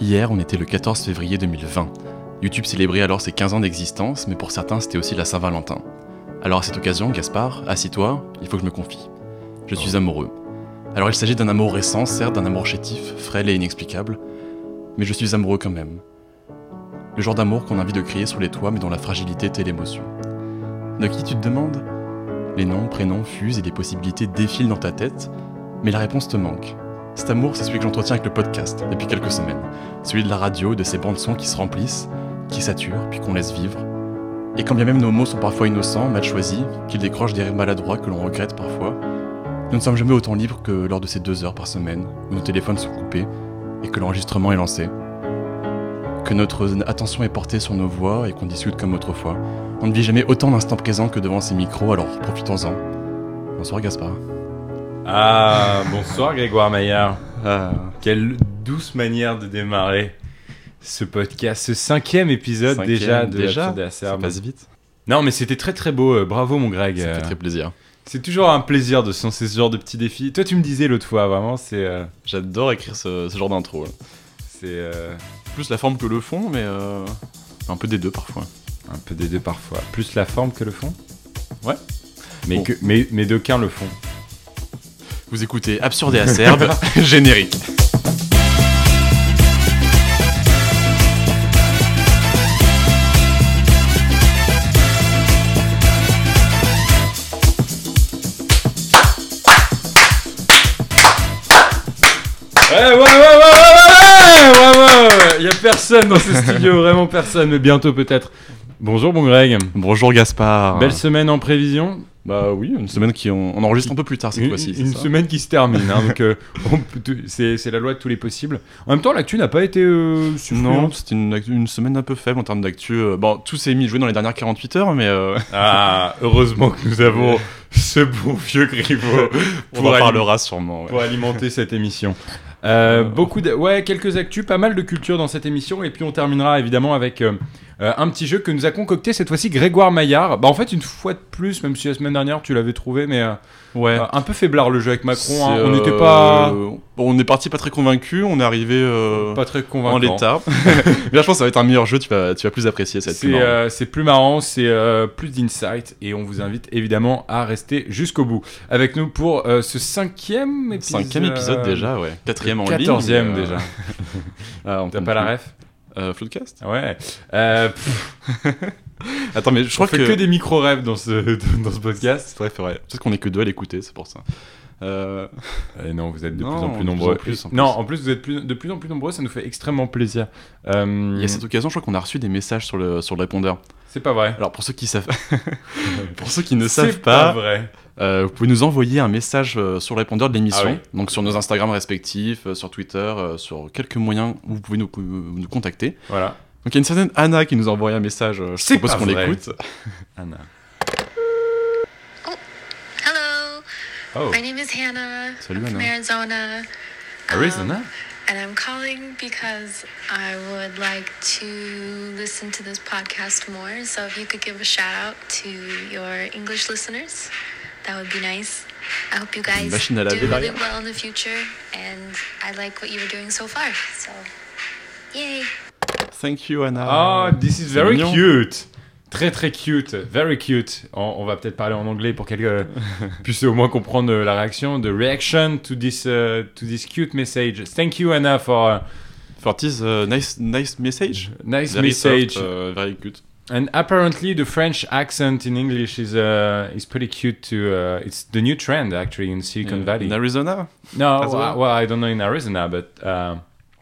Hier, on était le 14 février 2020. YouTube célébrait alors ses 15 ans d'existence, mais pour certains, c'était aussi la Saint-Valentin. Alors à cette occasion, Gaspard, assis-toi, il faut que je me confie. Je suis amoureux. Alors il s'agit d'un amour récent, certes, d'un amour chétif, frêle et inexplicable, mais je suis amoureux quand même. Le genre d'amour qu'on a envie de crier sous les toits, mais dont la fragilité est l'émotion. De qui tu te demandes? Les noms, prénoms fusent et les possibilités défilent dans ta tête, mais la réponse te manque. Cet amour, c'est celui que j'entretiens avec le podcast depuis quelques semaines. Celui de la radio, de ces bandes son qui se remplissent, qui saturent, puis qu'on laisse vivre. Et quand bien même nos mots sont parfois innocents, mal choisis, qu'ils décrochent des rêves maladroits que l'on regrette parfois, nous ne sommes jamais autant libres que lors de ces deux heures par semaine où nos téléphones sont coupés et que l'enregistrement est lancé. Que notre attention est portée sur nos voix et qu'on discute comme autrefois. On ne vit jamais autant d'instants présents que devant ces micros, alors profitons-en. Bonsoir Gaspard. Ah, bonsoir Grégoire Maillard. Ah, Quelle douce manière de démarrer ce podcast, ce cinquième épisode cinquième, déjà de déjà et ça passe vite. Non, mais c'était très très beau. euh, Bravo mon Greg. Ça Euh, fait très plaisir. C'est toujours un plaisir de se lancer ce genre de petits défis. Toi, tu me disais l'autre fois, vraiment, c'est euh, J'adore écrire ce, ce genre d'intro. c'est euh, Plus la forme que le fond, mais euh, un peu des deux parfois. un peu des deux parfois. Plus la forme que le fond? Ouais. Mais Bon. que mais mais d'aucuns le font. Vous écoutez Absurde et Acerbe, générique. Ouais, ouais, ouais, ouais, ouais, ouais, ouais, ouais, ouais. Y a personne dans ce studio, vraiment personne, mais bientôt peut-être. Bonjour, bon Greg. Bonjour Gaspard. Belle semaine en prévision. Bah oui, une semaine qui on, on enregistre un peu plus tard cette fois-ci. une ça semaine qui se termine, hein, donc euh, c'est c'est la loi de tous les possibles. En même temps, l'actu n'a pas été euh, Non, c'était une, une semaine un peu faible en termes d'actu. Euh, Bon, tout s'est mis à jouer dans les dernières 48 heures, mais euh, Ah, heureusement que nous avons ce bon vieux Griveau on en parlera sûrement. ouais. pour alimenter cette émission. Euh, beaucoup de, ouais, quelques actus, pas mal de culture dans cette émission, et puis on terminera évidemment avec euh, euh, un petit jeu que nous a concocté cette fois-ci Grégoire Maillard. Bah en fait une fois de plus, même si la semaine dernière tu l'avais trouvé, mais euh, Ouais. euh, un peu faiblard le jeu avec Macron. Hein. On n'était euh, pas on est parti pas très convaincu, on est arrivé euh, pas très en convaincant. l'état. mais là, je pense que ça va être un meilleur jeu, tu vas, tu vas plus apprécier cette C'est euh, c'est plus marrant, c'est euh, plus d'insight et on vous invite évidemment à rester jusqu'au bout avec nous pour euh, ce cinquième épisode. Cinquième épisode déjà, ouais. Quatrième en ligne. Quatorzième mais, euh, déjà. ah, on T'as pas la ref euh, Floodcast? Ouais. Euh, Attends, mais je crois crois que. que... des micro-rêves dans ce, dans ce podcast. C'est vrai, c'est vrai. Peut-être qu'on est que deux à l'écouter, c'est pour ça. Euh, Euh, non, vous êtes de Non, plus en plus en nombreux. plus, en non, en plus, vous êtes plus- de plus en plus nombreux, ça nous fait extrêmement plaisir. Euh, Il y a cette occasion, je crois qu'on a reçu des messages sur le, sur le répondeur. C'est pas vrai. Alors, pour ceux qui savent. pour ceux qui ne savent pas, vrai. euh, vous pouvez nous envoyer un message euh, sur le répondeur de l'émission. Ah oui. Donc, sur nos Instagram respectifs, euh, sur Twitter, euh, sur quelques moyens où vous pouvez nous, nous contacter. Voilà. Donc, il y a une certaine Anna qui nous a envoyé un message. Je pas qu'on l'écoute. Anna. Oh, my name is Hannah. Salut, I'm from Hannah. Arizona. Arizona. Um, and I'm calling because I would like to listen to this podcast more. So if you could give a shout out to your English listeners, that would be nice. I hope you guys machine à do laver really derrière. well in the future. And I like what you were doing so far. So, yay. Thank you, Anna. Ah, this is very mignon. cute. Très très cute, very cute. On, on va peut-être parler en anglais pour qu'elle puisse au moins comprendre euh, la réaction. The reaction to this uh, to this cute message. Thank you Anna for uh, For this uh, nice, nice message. nice Very message. soft, uh, very good. And apparently the French accent in English is uh, is pretty cute too. Uh, it's the new trend actually in Silicon Uh, Valley. In Arizona? no, well? well, well, I don't know in Arizona, but um,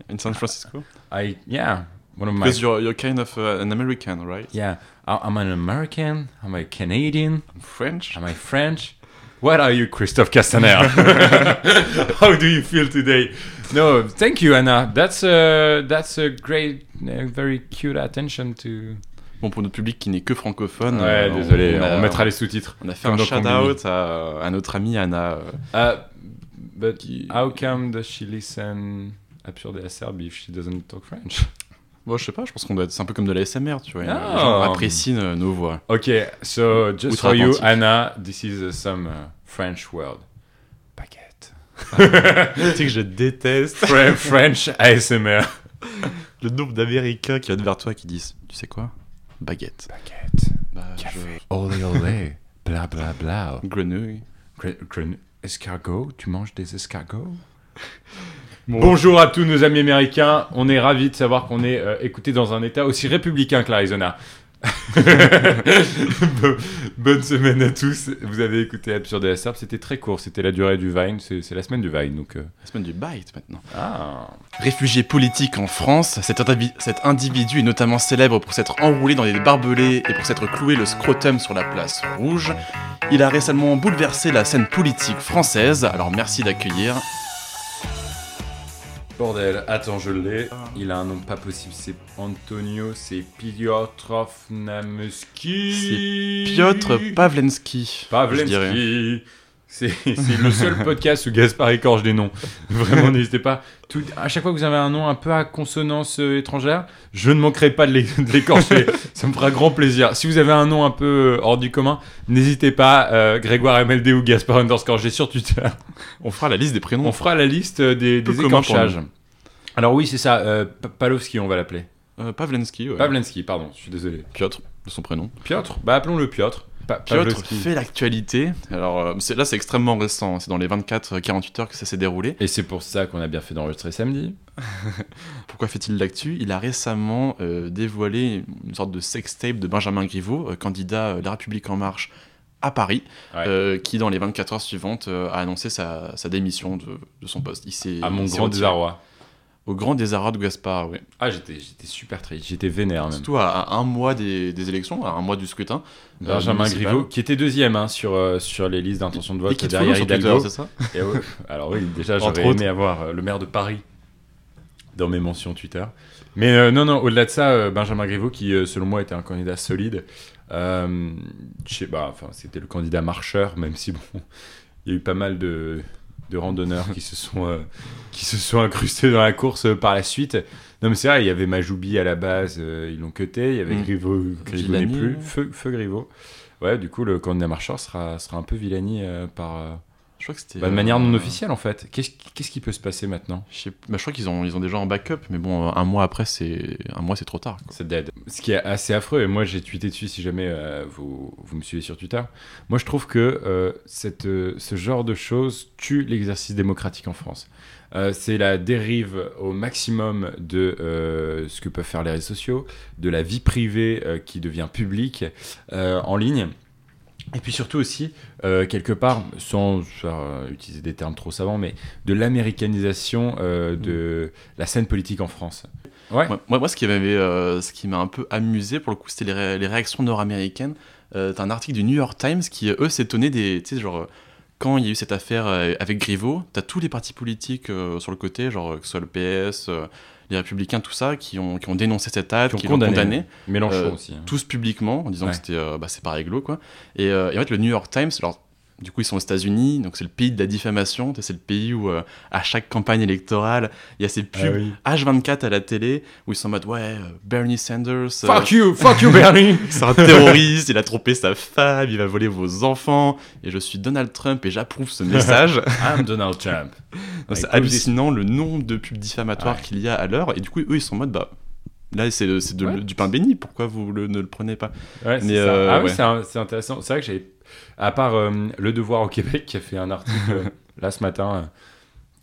In San Francisco? I yeah, one of my Because you're, you're kind of uh, an American, right? yeah. I- I'm an American. I'm a Canadian. French? Am I French? What are you, Christophe Castaner? How do you feel today? No, thank you, Anna. That's a that's a great, uh, very cute attention to. Bon, pour notre public qui n'est que francophone, Ouais, euh, désolé, on, a, mettra les sous-titres. on a fait un shout-out à, à notre amie Anna. Uh, but Qui- how come does she listen Absurde Acerbe if she doesn't talk French? Bon, je sais pas, je pense qu'on doit être. C'est un peu comme de la SMR, tu vois. Ah. Les gens apprécient euh, nos voix. Okay, so just for you. Anna, this is uh, some uh, French word. Baguette. tu sais que je déteste. Fre- French ASMR. Le nombre d'Américains qui viennent vers toi qui disent Tu sais quoi? Baguette. Baguette, Bah, café, olé olé, bla bla bla. je- Grenouille. Gre- gren- Escargot, tu manges des escargots? Bonjour à tous nos amis américains, on est ravis de savoir qu'on est euh, écouté dans un état aussi républicain que l'Arizona. Bo- Bonne semaine à tous, vous avez écouté Absurde et Serbe, c'était très court, c'était la durée du Vine, c'est c'est la semaine du Vine donc... euh, La semaine du bite maintenant. Ah Réfugié politique en France, cet, indivi- cet individu est notamment célèbre pour s'être enroulé dans des barbelés et pour s'être cloué le scrotum sur la place rouge. Il a récemment bouleversé la scène politique française, alors merci d'accueillir. Bordel, attends, je l'ai. Il a un nom pas possible, c'est Antonio, c'est Piotr Nameski. C'est Piotr Pavlensky. je dirais. Pavlensky. C'est le seul podcast où Gaspard écorche des noms. Vraiment, n'hésitez pas. Tout, à chaque fois que vous avez un nom un peu à consonance euh, étrangère, je ne manquerai pas de l'é- de l'écorcher. Ça me fera grand plaisir. Si vous avez un nom un peu euh, hors du commun, n'hésitez pas. euh, Grégoire MLD ou Gaspard underscore G sur Twitter. On fera la liste des prénoms. On fera la liste des, écorchages. Alors oui, c'est ça. Palowski, on va l'appeler. Pavlensky, ouais. Pavlensky, pardon. Je suis désolé. Piotr, de son prénom. Piotr. Bah appelons-le Piotr. Pa- Piotr fait l'actualité. Alors euh, là, c'est extrêmement récent. C'est dans les 24-48 heures que ça s'est déroulé. Et c'est pour ça qu'on a bien fait d'enregistrer samedi. Pourquoi fait-il l'actu? Il a récemment euh, dévoilé une sorte de sextape de Benjamin Griveaux, euh, candidat euh, La République En Marche à Paris, Ouais. qui dans les 24 heures suivantes a annoncé sa, sa démission de, de son poste. Il s'est- À mon grand désarroi. Au grand désarroi de Gaspard, oui. Ah, j'étais, j'étais super triste. J'étais vénère même. Surtout à, à un mois des, des élections, à un mois du scrutin. euh, Benjamin. Griveaux, qui était deuxième hein, sur, euh, sur les listes d'intention de Et vote qui te derrière Hidalgo. c'est ça Et alors oui, déjà j'aurais autres. aimé avoir euh, le maire de Paris dans mes mentions Twitter. Mais euh, non, non, au-delà de ça, euh, Benjamin Griveaux, qui euh, selon moi était un candidat solide, euh, je sais pas, enfin c'était le candidat marcheur, même si bon, il y a eu pas mal de, de randonneurs qui se sont euh, qui se sont incrustés dans la course euh, par la suite. Non mais c'est vrai, il y avait Majoubi à la base, euh, ils l'ont cuté, il y avait Mm. Griveaux, Griveaux n'est plus, feu, feu Griveaux. Ouais, du coup le candidat marcheur sera sera un peu Villani euh, par Je crois que c'était. bah, de manière euh, non officielle en fait. Qu'est-ce qu'est-ce qui peut se passer maintenant? Je, sais- bah, je crois qu'ils ont, ils ont déjà en backup, mais bon, un mois après, c'est un mois, c'est trop tard. quoi. C'est dead. Ce qui est assez affreux, et moi j'ai tweeté dessus si jamais euh, vous, vous me suivez sur Twitter. Moi je trouve que euh, cette, euh, ce genre de choses tue l'exercice démocratique en France. Euh, c'est la dérive au maximum de euh, ce que peuvent faire les réseaux sociaux, de la vie privée euh, qui devient publique euh, en ligne. Et puis surtout aussi, euh, quelque part, sans euh, utiliser des termes trop savants, mais de l'américanisation euh, de la scène politique en France. Ouais. Moi, moi, moi, ce qui m'avait, ce qui m'a un peu amusé pour le coup, c'était les, ré- les réactions nord-américaines. T'as un article du New York Times qui, eux, s'étonnait des, tu sais, genre, quand il y a eu cette affaire avec Griveaux, t'as tous les partis politiques sur le côté, genre que ce soit le PS, les Républicains, tout ça, qui ont, qui ont dénoncé cet acte, Qui ont qui l'ont condamné. condamné, Mélenchon Euh, aussi. hein. tous publiquement, en disant Ouais. que c'était, euh, bah, c'est pas réglo, quoi. Et, euh, et en fait, le New York Times, alors, du coup, ils sont aux États-Unis, donc c'est le pays de la diffamation, c'est le pays où, euh, à chaque campagne électorale, il y a ces pubs oui. H24 à la télé où ils sont en mode ouais euh, Bernie Sanders euh, Fuck you, fuck you Bernie c'est un terroriste il a trompé sa femme il va voler vos enfants et je suis Donald Trump et j'approuve ce message I'm Donald Trump. C'est hallucinant le nombre de pubs diffamatoires Ouais. qu'il y a à l'heure et du coup eux ils sont en mode bah là c'est Ouais. du pain béni pourquoi vous le- ne le prenez pas Ouais, c'est Mais, ça. ah oui, c'est intéressant. C'est vrai que j'ai, à part euh, Le Devoir au Québec qui a fait un article euh, là ce matin, euh,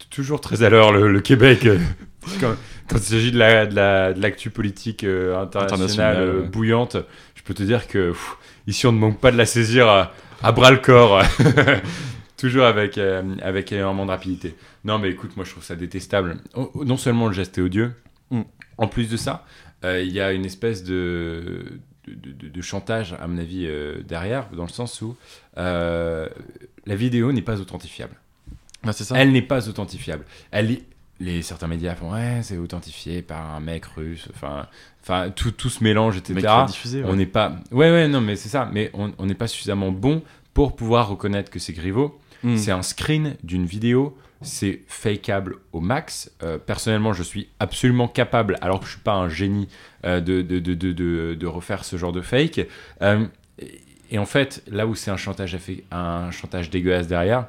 toujours très à l'heure le, le Québec euh, quand, quand il s'agit de la de la- de l'actu politique euh, internationale, euh, bouillante. Je peux te dire que pff, ici on ne manque pas de la saisir à, à bras le corps. Toujours avec, avec énormément de rapidité. Non, mais écoute, moi je trouve ça détestable. Oh, Non seulement le geste est odieux, Mm. en plus de ça, il y a une espèce de, de, de- de chantage, à mon avis, euh, derrière, dans le sens où euh, la vidéo n'est pas authentifiable. C'est ça Elle n'est pas authentifiable. Elle est- les certains médias font ouais, c'est authentifié par un mec russe. Enfin, enfin tout, tout se mélange, etc. diffusé ouais. On n'est pas. Ouais, ouais, non, mais c'est ça. Mais on on n'est pas suffisamment bon pour pouvoir reconnaître que c'est Griveaux. Mm. C'est un screen d'une vidéo. C'est fakeable au max. Euh, personnellement, je suis absolument capable, alors que je suis pas un génie, euh, de, de, de, de, refaire ce genre de fake. Euh, et, en fait, là où c'est un chantage, un chantage dégueulasse derrière,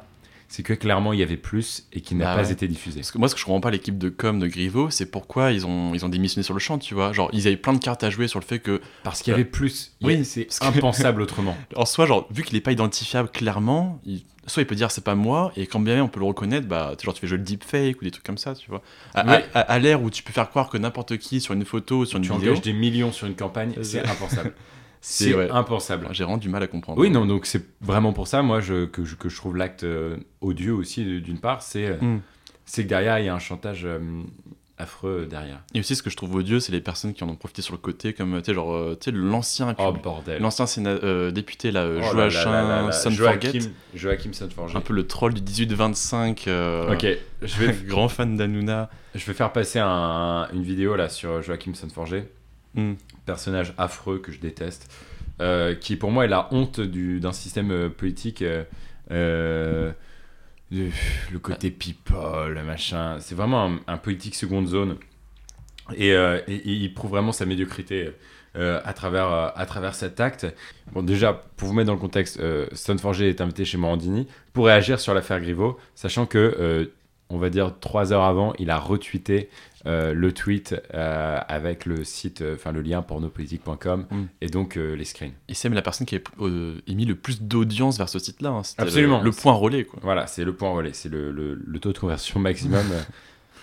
c'est que clairement il y avait plus et qui n'a Bah pas ouais. été diffusé. Parce que moi, ce que je comprends pas l'équipe de com de Griveaux, c'est pourquoi ils ont, ils ont démissionné sur le champ, tu vois. Genre, ils avaient plein de cartes à jouer sur le fait que, Parce qu'il y avait plus. Oui, c'est impensable autrement. en soi, genre, vu qu'il est pas identifiable clairement, il- soit il peut dire c'est pas moi, et quand bien même on peut le reconnaître, bah, tu- genre, tu fais jouer le deepfake ou des trucs comme ça, tu vois. À, Ouais. à- à l'ère où tu peux faire croire que n'importe qui sur une photo sur une tu vidéo, engages des millions sur une campagne, C'est- impensable. C'est ouais. impensable. J'ai vraiment du mal à comprendre. Oui, non, donc c'est vraiment pour ça, moi, je, que, je, que je trouve l'acte euh, odieux aussi, d'une part, c'est euh, Mm. que derrière, il y a un chantage euh, affreux derrière. Et aussi, ce que je trouve odieux, c'est les personnes qui en ont profité sur le côté, comme, tu sais, genre, tu sais, l'ancien Oh, bordel. l'ancien euh, député, là, Oh Joachim là Joachim, un peu le troll du 18-25, euh, Ok, je vais, grand fan d'Anouna. je vais faire passer un- une vidéo là sur Joachim Sonforget, Mm. personnage affreux que je déteste, euh, qui pour moi est la honte du- d'un système euh, politique. euh, le côté people, machin. C'est vraiment un, politique seconde zone. Et, il prouve vraiment sa médiocrité à, travers, à travers cet acte. Bon, déjà, pour vous mettre dans le contexte, euh, est invité chez Morandini pour réagir sur l'affaire Griveaux, sachant que, on va dire, trois heures avant, il a retweeté le tweet euh, avec le site, euh, enfin le lien pornopolitique.com Mm. et donc euh, les screens. Et c'est même la personne qui a euh, émis le plus d'audience vers ce site-là. hein. Absolument. Le, le point relais, quoi. Voilà, c'est le point relais, c'est le, le- le taux de conversion maximum. euh,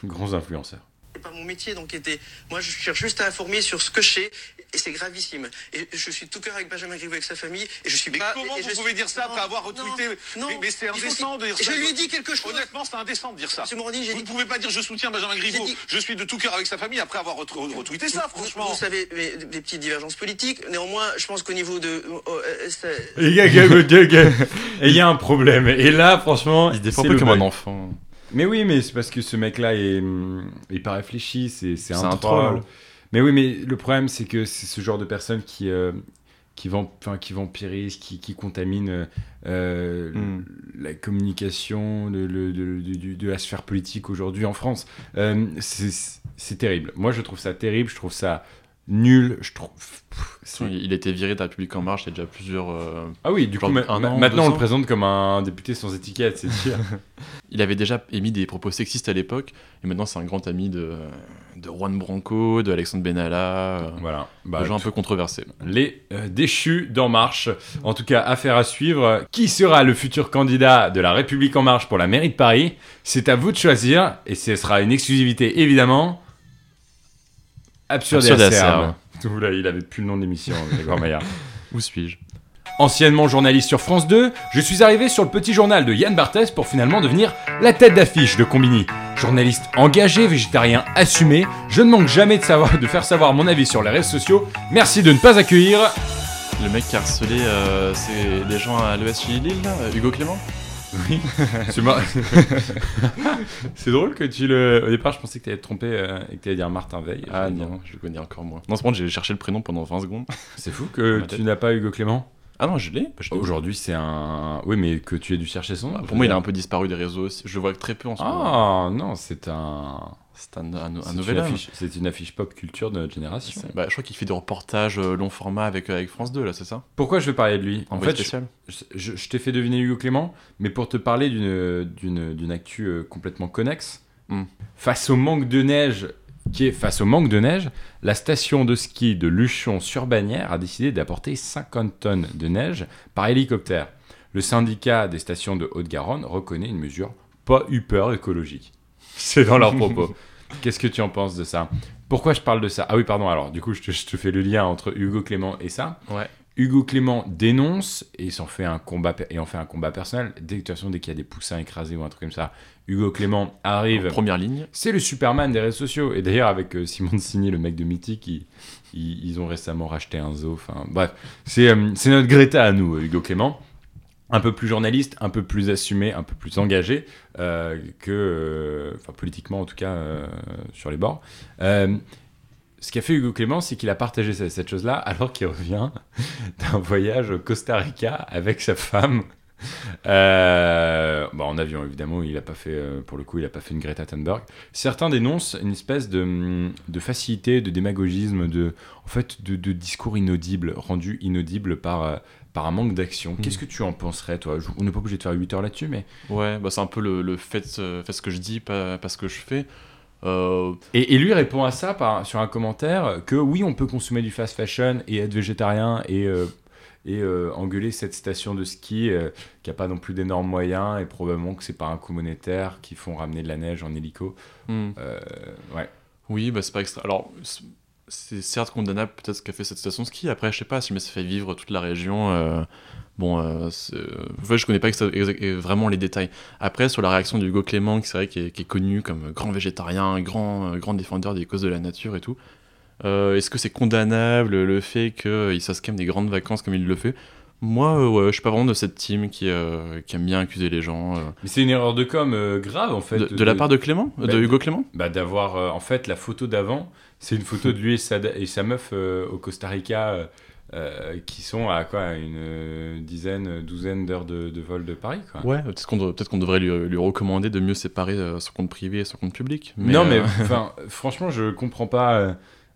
grands influenceurs. C'est pas mon métier, donc était... moi je cherche juste à informer sur ce que je sais, et c'est gravissime. Et je suis de tout cœur avec Benjamin Griveaux, avec sa famille, et je suis Mais pas... comment et vous je pouvez suis- dire ça après avoir retweeté non, mais, mais c'est indécent de dire ça. Je lui ai dit quelque chose. Honnêtement, c'est indécent de dire ça. Vous dit... ne pouvez pas dire je soutiens Benjamin Griveaux. Dit- Je suis de tout cœur avec sa famille après avoir ret- retweeté ça, Vous- franchement. Vous, savez, mais, des petites divergences politiques. Néanmoins, je pense qu'au niveau de... euh, Et il y a- un problème. Et là, franchement, Il se défend un peu comme un enfant. Mais oui, mais c'est parce que ce mec-là est, hum, est pas réfléchi, c'est c'est un, troll. troll. Mais oui, mais le problème, c'est que c'est ce genre de personnes qui, euh, qui, enfin, qui vampirisent, qui, qui contaminent euh, Mm. la communication de, le- de, de- de- de la sphère politique aujourd'hui en France. Euh, c'est c'est terrible. Moi, je trouve ça terrible, je trouve ça nul, je trouve... pff, Il été viré de la République En Marche il y a déjà plusieurs. euh, Ah oui, du coup, ma- an, maintenant on le présente comme un député sans étiquette, c'est sûr. Il avait déjà émis des propos sexistes à l'époque, et maintenant c'est un grand ami de, de Juan Branco, de Alexandre Benalla, euh, voilà. Bah, des gens un peu controversés. les euh, déchus d'En Marche. En tout cas, affaire à suivre. Qui sera le futur candidat de la République En Marche pour la mairie de Paris? C'est à vous de choisir, et ce sera une exclusivité évidemment. Absurde, Absurde. Il avait plus le nom de l'émission. Où suis-je? Anciennement journaliste sur France 2, je suis arrivé sur le petit journal de Yann Barthès pour finalement devenir la tête d'affiche de Combini. Journaliste engagé, végétarien assumé, je ne manque jamais de, faire savoir mon avis sur les réseaux sociaux. Merci de ne pas accueillir Le mec qui a harcelé euh, c'est des gens à l'ES chez Lille, Hugo Clément? Oui, c'est drôle que tu le. Au départ, je pensais que tu allais te tromper euh, et que tu allais dire Martin Veil. Ah dire- non, je le connais encore moins. Non, c'est bon, j'ai cherché le prénom pendant 20 secondes. C'est fou que tu n'as pas Hugo Clément. Ah non, je l'ai. bah. Aujourd'hui, c'est un. Oui, mais que tu aies dû chercher son nom. Pour moi, il a un peu disparu des réseaux aussi. Je le vois très peu en ce moment. Ah non, c'est un. C'est un, un- un nouvel une homme. affiche- C'est une affiche pop culture de notre génération. Bah, je crois qu'il fait des reportages euh, long format avec, euh, avec France 2, là, c'est ça? Pourquoi je vais parler de lui? En En fait, je, spécial. je- je t'ai fait deviner Hugo Clément, mais pour te parler d'une d'une d'une actu euh, complètement connexe. Hmm. Face au manque de neige, qui est face au manque de neige, la station de ski de Luchon-sur-Bagnères a décidé d'apporter 50 tonnes de neige par hélicoptère. Le syndicat des stations de Haute-Garonne reconnaît une mesure pas hyper écologique. C'est dans leurs propos. Qu'est-ce que tu en penses de ça? Pourquoi je parle de ça? Ah oui, pardon, alors du coup, je te, je te fais le lien entre Hugo Clément et ça. Ouais. Hugo Clément dénonce et s'en fait un combat et en fait un combat personnel. Dès, de toute façon, dès qu'il y a des poussins écrasés ou un truc comme ça, Hugo Clément arrive. En première ligne. C'est le Superman des réseaux sociaux. Et d'ailleurs, avec euh, Simon Signy, le mec de Mythique, ils, ils- ils ont récemment racheté un zoo. Enfin, bref, c'est euh, notre Greta à nous, euh, Hugo Clément. Un peu plus journaliste, un peu plus assumé, un peu plus engagé euh, que, euh, enfin politiquement en tout cas, euh, sur les bords. Ce qu'a fait Hugo Clément, c'est qu'il a partagé cette, chose-là alors qu'il revient d'un voyage au Costa Rica avec sa femme. Euh, en avion, évidemment, il a pas fait, pour le coup, il a pas fait une Greta Thunberg. Certains dénoncent une espèce de, facilité, de démagogisme, de, en fait, de, de discours inaudible, rendu inaudible par, par un manque d'action. Mm. Qu'est-ce que tu en penserais, toi? Je- On n'est pas obligé de faire 8 heures là-dessus, mais. Ouais, bah c'est un peu le, le fait, euh, fait ce que je dis, pas, pas ce que je fais. Euh, Et, et lui répond à ça par, sur un commentaire que oui, on peut consommer du fast fashion et être végétarien et, euh, et euh, engueuler cette station de ski qui a pas non plus d'énormes moyens et probablement que c'est par un coût monétaire qui font ramener de la neige en hélico. Euh, ouais. Oui, bah c'est pas extra. Alors, c'est- certes condamnable peut-être ce qu'a fait cette station de ski. Après, je sais pas si mais ça fait vivre toute la région. euh, bon, euh, c'est- en je connais pas vraiment les détails. Après, sur la réaction d'Hugo Clément, qui c'est vrai qui est, connu comme grand végétarien, grand, euh, grand défendeur des causes de la nature et tout. euh, Est-ce que c'est condamnable le fait qu'il même des grandes vacances comme il le fait? Moi, euh, ouais, je suis pas vraiment de cette team qui, euh, qui aime bien accuser les gens. euh. Mais c'est une erreur de com euh, grave en fait. de, de la part de Clément Bah, De Hugo Clément bah, d'avoir euh, en fait la photo d'avant, c'est une photo de lui et sa, et sa meuf euh, au Costa Rica. euh, euh, qui sont à quoi une euh, dizaine, douzaine d'heures de, de vol de Paris quoi. Ouais, peut-être qu'on devrait, peut-être qu'on devrait lui, lui recommander de mieux séparer euh, son compte privé et son compte public. non, mais euh, enfin, franchement, je comprends pas. euh,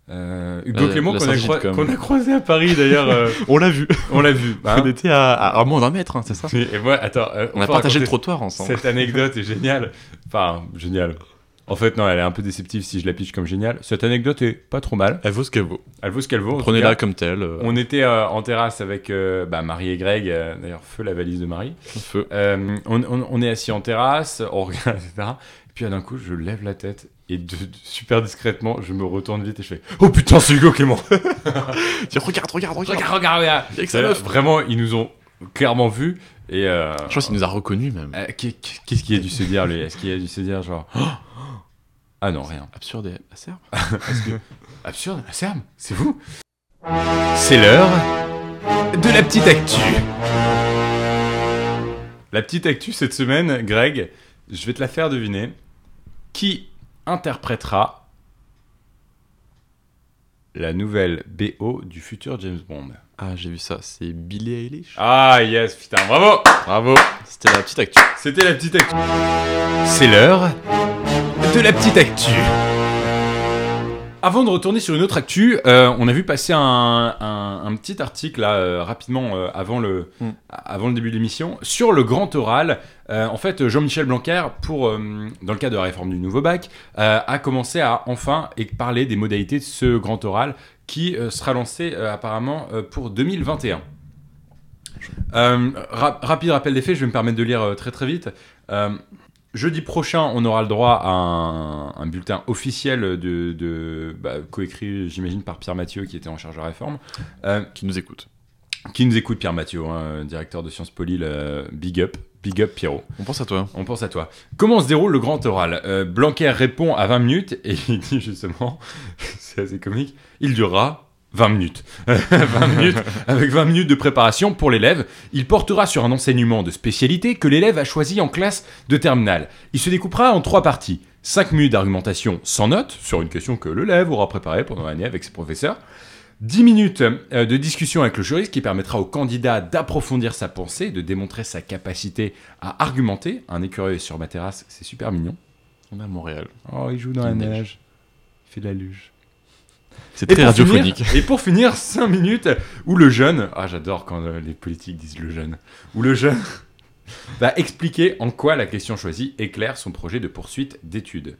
euh, Hugo Clément qu'on a, croi- croisé à Paris d'ailleurs, euh, on l'a vu. on l'a vu. On était à, à, à moins d'un mètre, hein, c'est ça? Et moi, attends, euh, On a partagé le trottoir ensemble. Cette anecdote est géniale. Enfin, géniale. En fait, non, elle est un peu déceptive si je la pitch comme géniale. Cette anecdote est pas trop mal. Elle vaut ce qu'elle vaut. Elle vaut ce qu'elle vaut. Prenez-la comme telle. euh, On était en terrasse avec bah, Marie et Greg, d'ailleurs, feu la valise de Marie. feu. On, on- on est assis en terrasse, on regarde, etc. Et puis d'un coup, je lève la tête et de, de- super discrètement, je me retourne vite et je fais Oh putain, c'est Hugo Clément Tiens, regarde, regarde, regarde. Regarde, regarde, regarde. Vraiment, ils nous ont clairement vus. Et euh, Je pense qu'il nous a reconnus même. euh, qu'est- qu'est-ce qu'il a dû se dire, lui? Est-ce qu'il a dû se dire, genre? Oh Ah non, rien. Absurde et acerbe. Absurde, Serme, c'est vous? C'est l'heure de la petite actu. La petite actu cette semaine, Greg, je vais te la faire deviner. Qui interprétera la nouvelle BO du futur James Bond Ah, j'ai vu ça. C'est Billy Eilish. Ah yes, putain, bravo Bravo. C'était la petite actu. C'était la petite actu. C'est l'heure de la petite actu. Avant de retourner sur une autre actu, euh, on a vu passer un, un- un petit article là, euh, rapidement euh, avant, le, Mm. avant le début de l'émission sur le grand oral. En fait, Jean-Michel Blanquer, pour, dans le cadre de la réforme du nouveau bac, a commencé à enfin parler des modalités de ce grand oral qui sera lancé apparemment pour 2021. Euh, ra- rapide rappel des faits, je vais me permettre de lire très très vite. Jeudi prochain, on aura le droit à un, un bulletin officiel de, de bah, coécrit, j'imagine, par Pierre Mathieu, qui était en charge de la réforme. Euh, Qui nous écoute. qui nous écoute, Pierre Mathieu, hein, directeur de Sciences Po Lille, euh, big up, big up Pierrot. On pense à toi. On pense à toi. Comment se déroule le grand oral? Euh, Blanquer répond à 20 minutes et il dit justement, c'est assez comique, il durera 20 minutes. 20 minutes, avec 20 minutes de préparation pour l'élève. Il portera sur un enseignement de spécialité que l'élève a choisi en classe de terminale. Il se découpera en trois parties. 5 minutes d'argumentation sans notes sur une question que l'élève aura préparée pendant l'année avec ses professeurs. 10 minutes euh, de discussion avec le juriste qui permettra au candidat d'approfondir sa pensée, de démontrer sa capacité à argumenter. Un écureuil sur ma terrasse, c'est super mignon. On est à Montréal. Oh, il joue dans la la neige. neige. Il fait de la luge. C'est très radiophonique. Finir, et pour finir, 5 minutes où le jeune, ah j'adore quand euh, les politiques disent le jeune, où le jeune va expliquer en quoi la question choisie éclaire son projet de poursuite d'études.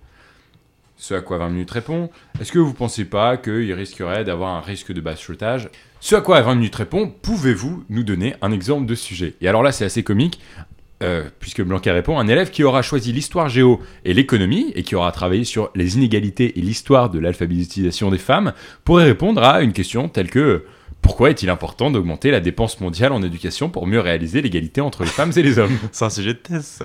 Ce à quoi 20 minutes répond, est-ce que vous pensez pas qu'il risquerait d'avoir un risque de bachotage? Ce à quoi 20 minutes répond, pouvez-vous nous donner un exemple de sujet? Et alors là c'est assez comique, euh, puisque Blanquer répond, un élève qui aura choisi l'histoire géo et l'économie, et qui aura travaillé sur les inégalités et l'histoire de l'alphabétisation des femmes, pourrait répondre à une question telle que pourquoi est-il important d'augmenter la dépense mondiale en éducation pour mieux réaliser l'égalité entre les femmes et les hommes? C'est un sujet de thèse.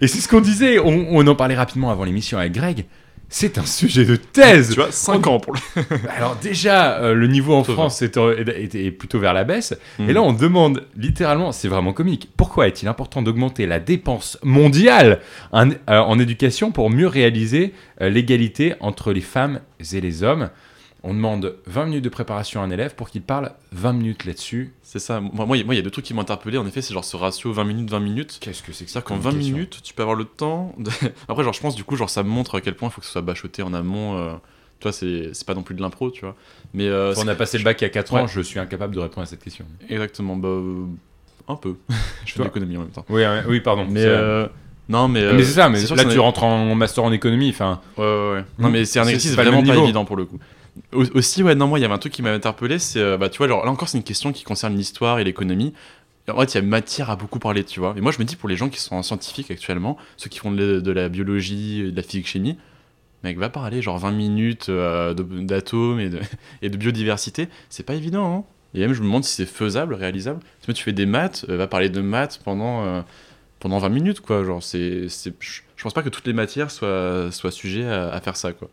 Et c'est ce qu'on disait, on, on en parlait rapidement avant l'émission avec Greg, c'est un sujet de thèse tu vois, 5 ans pour le. alors déjà, euh, le niveau en. France est, plutôt vers la baisse. Et là, on demande littéralement, c'est vraiment comique, pourquoi est-il important d'augmenter la dépense mondiale en, euh, en éducation pour mieux réaliser euh, l'égalité entre les femmes et les hommes? On demande 20 minutes de préparation à un élève pour qu'il parle 20 minutes là-dessus. C'est ça. Moi, moi, il y a deux trucs qui m'ont interpellé. En effet, c'est genre ce ratio 20 minutes, 20 minutes. Qu'est-ce que c'est que ça C'est-à-dire qu'en comme 20 question minutes, tu peux avoir le temps. De... Après, genre, je pense du coup, genre, ça montre à quel point il faut que ce soit bachoté en amont. euh, Tu vois, c'est pas non plus de l'impro, tu vois. Mais euh, Quand on a passé le bac il y a 4 Ouais. ans, je suis incapable de répondre à cette question. exactement, bah, euh, un peu. je fais de l'économie en même temps. Oui, ouais, oui pardon. Mais c'est- euh, non, mais euh, mais c'est ça, mais là tu rentres en master en économie, enfin. Ouais, ouais, ouais. Non, Mm. mais c'est un exercice vraiment pas évident pour le coup. Au- Aussi, ouais, non, moi, il y avait un truc qui m'avait interpellé, c'est, euh, bah, tu vois, genre, là encore, c'est une question qui concerne l'histoire et l'économie. En fait, il y a matière à beaucoup parler, tu vois. Et moi, je me dis, pour les gens qui sont scientifiques actuellement, ceux qui font de, la biologie, de la physique-chimie, mec, va parler genre 20 minutes euh, d'atomes et de, biodiversité, c'est pas évident, hein. Et même, je me demande si c'est faisable, réalisable. Tu fais des maths, euh, va parler de maths pendant, pendant 20 minutes, quoi. Genre, c'est, je pense pas que toutes les matières soient, soient sujets à faire ça, quoi.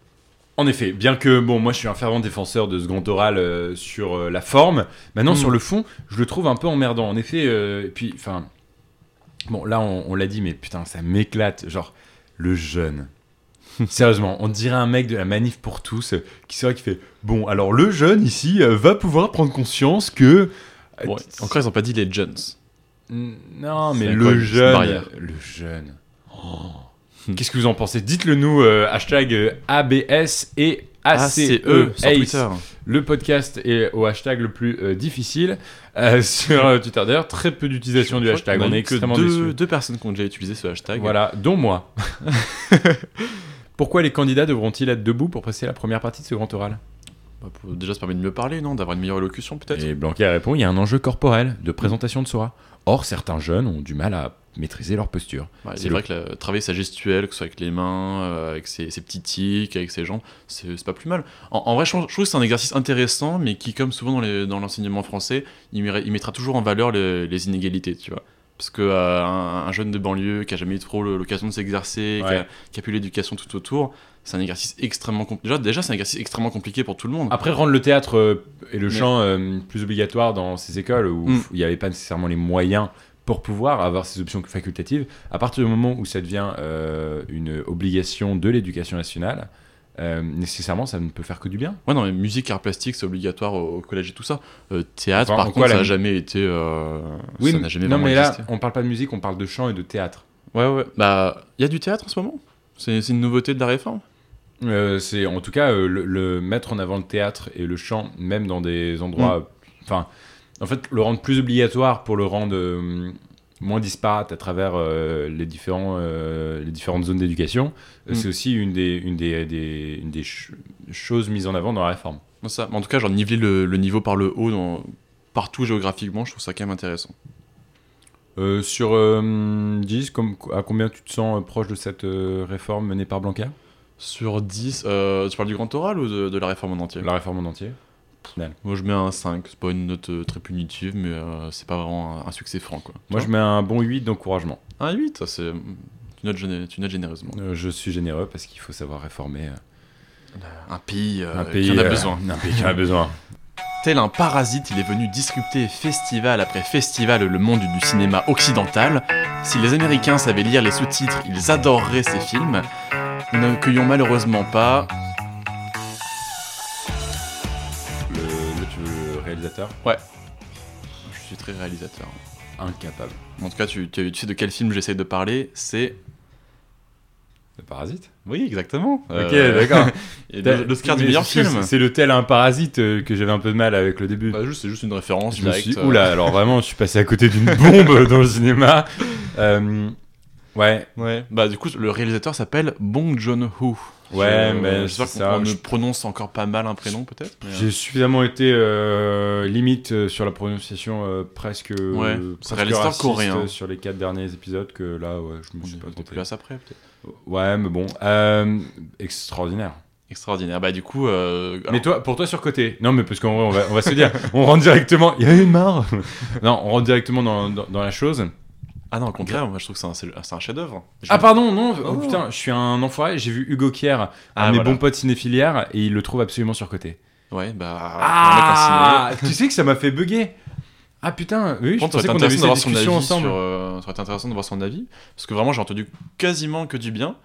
En effet, bien que bon, moi je suis un fervent défenseur de ce grand oral euh, sur euh, la forme. Maintenant Mm. sur le fond, je le trouve un peu emmerdant. En effet, euh, et puis enfin, bon là on, on l'a dit, mais putain ça m'éclate. Genre le jeune. Sérieusement, on dirait un mec de la manif pour tous qui serait qui fait bon. Alors le jeune ici va pouvoir prendre conscience que Encore, ils ont pas dit les Jones. non, mais le quoi, c'est une jeune, le jeune. Oh. Qu'est-ce que vous en pensez Dites-le nous, euh, hashtag euh, ABS et ACE, E, sur Ace. Twitter. Le podcast est au hashtag le plus euh, difficile euh, sur Twitter. D'ailleurs, très peu d'utilisation du hashtag. On est extrêmement deux, déçus. deux personnes qui ont déjà utilisé ce hashtag. Voilà, dont moi. Pourquoi les candidats devront-ils être debout pour passer la première partie de ce grand oral Bah, pour- déjà, ça permet de mieux parler, non D'avoir une meilleure élocution, peut-être Et Blanquer répond il y a un enjeu corporel de présentation de soi. Or, certains jeunes ont du mal à maîtriser leur posture. Ouais, c'est le- vrai que la- travailler sa gestuelle, que ce soit avec les mains, euh, avec ses, ses petits tics, avec ses jambes, c'est pas plus mal. En, en vrai, je, trouve- je trouve que c'est un exercice intéressant, mais qui, comme souvent dans l'enseignement français, il, met- il mettra toujours en valeur les, les inégalités, tu vois. Parce que euh, un, un jeune de banlieue qui a jamais eu trop l'occasion de s'exercer, qui, a, qui a pu l'éducation tout autour, c'est un exercice extrêmement compliqué. Déjà, déjà c'est un exercice extrêmement compliqué pour tout le monde. Après, rendre le théâtre euh, et le chant euh, plus obligatoire dans ces écoles où Mm. il n'y avait pas nécessairement les moyens pour pouvoir avoir ces options facultatives, à partir du moment où ça devient euh, une obligation de l'éducation nationale, euh, nécessairement ça ne peut faire que du bien. Ouais, non, mais musique, art plastique, c'est obligatoire au, au collège et tout ça. Euh, théâtre, Enfin, par quoi contre, la ça n'a jamais été. euh, ça n'a jamais non mais là, existé. on parle pas de musique, on parle de chant et de théâtre. Ouais, ouais. Bah, il y a du théâtre en ce moment? C'est une nouveauté de la réforme? C'est en tout cas le, le mettre en avant le théâtre et le chant, même dans des endroits. Enfin, en fait, le rendre plus obligatoire pour le rendre euh, moins disparate à travers euh, les, différents, euh, les différentes zones d'éducation, Mm. c'est aussi une des, une des, des- une des ch- choses mises en avant dans la réforme. Ça. En tout cas, genre niveler le, le niveau par le haut dans- partout géographiquement, je trouve ça quand même intéressant. Euh, sur euh, 10, comme, à combien tu te sens euh, proche de cette réforme menée par Blanquer? Sur 10, euh, tu parles du grand oral ou de, de la réforme en entier? La réforme en entier Moi, je mets un 5. C'est pas une note euh, très punitive, mais euh, c'est pas vraiment un, un succès franc, quoi. Moi, je mets un bon 8 d'encouragement. Un 8, ça, c'est. Tu notes, géné- tu notes généreusement. Euh, je suis généreux parce qu'il faut savoir réformer Un pays, un pays qui en a besoin. Un pays qui en a besoin. Tel un parasite, il est venu disrupter festival après festival le monde du cinéma occidental. Si les Américains savaient lire les sous-titres, ils adoreraient ces films. Nous n'accueillons malheureusement pas. Réalisateur Je suis très réalisateur. Incapable. En tout cas, tu, tu- tu sais de quel film j'essaie de parler C'est. Le parasite? Oui, exactement. Ok, Euh, d'accord. L'Oscar du meilleur film. C'est le tel un parasite euh, que j'avais un peu de mal avec le début. Bah, juste- c'est juste une référence je me suis euh, oula, alors vraiment, je suis passé à côté d'une bombe dans le cinéma. Euh, ouais, Ouais. Bah, du coup, le réalisateur s'appelle Bong Joon-ho. Ouais, mais J'espère qu'on on je- prononce encore pas mal un prénom, peut-être. mais, euh, j'ai suffisamment été euh, limite euh, sur la prononciation presque, Ouais, presque coréen. sur les quatre derniers épisodes que là, ouais, je me suis pas un peu tenté. plus à ça près, peut-être. Ouais, mais bon, extraordinaire. Extraordinaire. Bah, du coup. euh, alors- Mais toi, pour toi surcoté. Non, mais parce qu'en vrai, on va, on va se dire, on rentre directement. Il y a une marre. non, on rentre directement dans, dans, dans la chose. Ah non, au contraire, moi je trouve que c'est un, chef-d'œuvre. Ah pardon, non. Oh, Oh. putain, je suis un enfoiré. J'ai vu Hugo Kier, un Ah, de mes voilà. bons potes cinéphilières, et il le trouve absolument surcoté. Ouais, bah. Ah, tu sais que ça m'a fait bugger. Ah putain, oui, je pensais qu'on avait cette discussion avis ensemble. sur. euh, ça aurait été intéressant de voir son avis. Parce que vraiment, j'ai entendu quasiment que du bien.